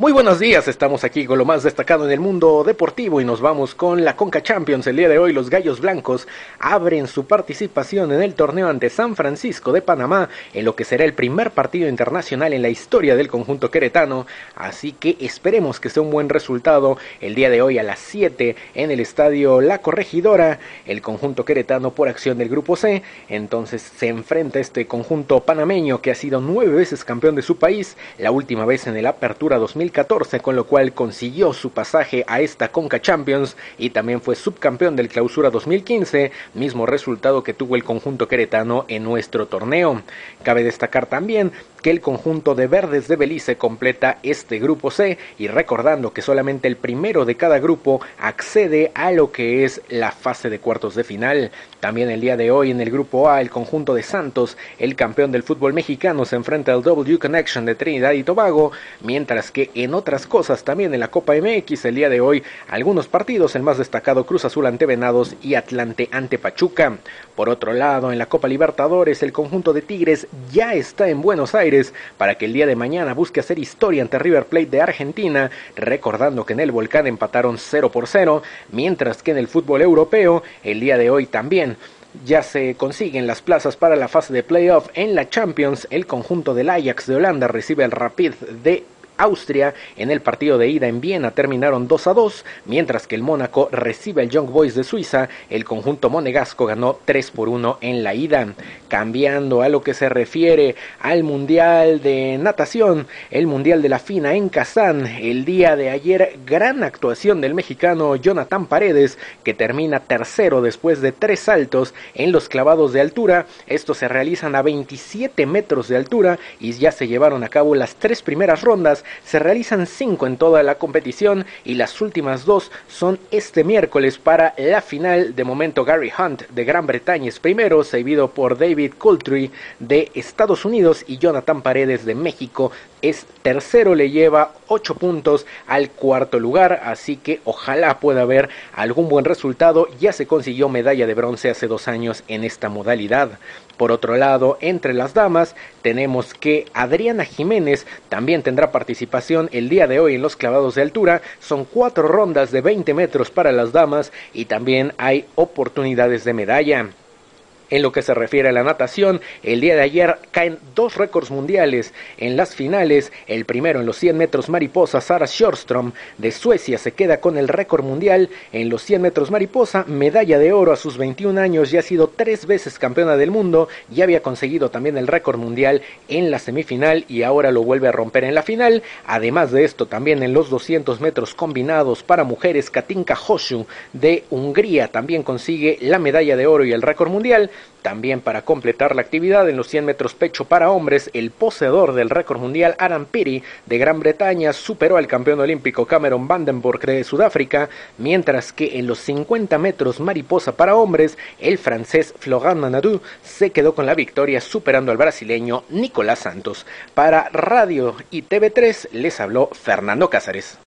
Muy buenos días, estamos aquí con lo más destacado en el mundo deportivo y nos vamos con la Conca Champions. El día de hoy los Gallos Blancos abren su participación en el torneo ante San Francisco de Panamá en lo que será el primer partido internacional en la historia del conjunto queretano, así que esperemos que sea un buen resultado el día de hoy a las 7 en el estadio La Corregidora, el conjunto queretano por acción del grupo C, entonces se enfrenta este conjunto panameño que ha sido nueve veces campeón de su país, la última vez en el Apertura 2000 con lo cual consiguió su pasaje a esta Conca Champions y también fue subcampeón del Clausura 2015, mismo resultado que tuvo el conjunto queretano en nuestro torneo. Cabe destacar también que el conjunto de verdes de Belice completa este grupo C y recordando que solamente el primero de cada grupo accede a lo que es la fase de cuartos de final. También el día de hoy en el grupo A el conjunto de Santos, el campeón del fútbol mexicano, se enfrenta al W Connection de Trinidad y Tobago, mientras que en otras cosas también en la Copa MX el día de hoy algunos partidos, el más destacado Cruz Azul ante Venados y Atlante ante Pachuca. Por otro lado, en la Copa Libertadores el conjunto de Tigres ya está en Buenos Aires para que el día de mañana busque hacer historia ante River Plate de Argentina, recordando que en el Volcán empataron 0 por 0, mientras que en el fútbol europeo el día de hoy también ya se consiguen las plazas para la fase de playoff en la Champions. El conjunto del Ajax de Holanda recibe el Rapid de Austria. En el partido de ida en Viena terminaron 2 a 2, mientras que el Mónaco recibe al Young Boys de Suiza. El conjunto monegasco ganó 3 por 1 en la ida. Cambiando a lo que se refiere al Mundial de Natación, el Mundial de la Fina en Kazán, el día de ayer, gran actuación del mexicano Jonathan Paredes, que termina tercero después de tres saltos en los clavados de altura. Estos se realizan a 27 metros de altura y ya se llevaron a cabo las tres primeras rondas se realizan cinco en toda la competición y las últimas dos son este miércoles para la final. De momento Gary Hunt de Gran Bretaña es primero, seguido por David Coultry de Estados Unidos y Jonathan Paredes de México es tercero, le lleva ocho puntos al cuarto lugar, así que ojalá pueda haber algún buen resultado. Ya se consiguió medalla de bronce hace dos años en esta modalidad. Por otro lado, entre las damas tenemos que Adriana Jiménez también tendrá participación el día de hoy en los clavados de altura. Son cuatro rondas de 20 metros para las damas y también hay oportunidades de medalla. En lo que se refiere a la natación, el día de ayer caen dos récords mundiales en las finales. El primero en los 100 metros mariposa, Sara Sjörström de Suecia se queda con el récord mundial en los 100 metros mariposa, medalla de oro a sus 21 años, ya ha sido tres veces campeona del mundo, ya había conseguido también el récord mundial en la semifinal y ahora lo vuelve a romper en la final. Además de esto, también en los 200 metros combinados para mujeres, Katinka Hoshu de Hungría también consigue la medalla de oro y el récord mundial. También para completar la actividad en los 100 metros pecho para hombres, el poseedor del récord mundial Aram Piri de Gran Bretaña superó al campeón olímpico Cameron Vandenborg de Sudáfrica, mientras que en los 50 metros mariposa para hombres, el francés Florent Manadou se quedó con la victoria superando al brasileño Nicolás Santos. Para Radio y TV3 les habló Fernando Cázares.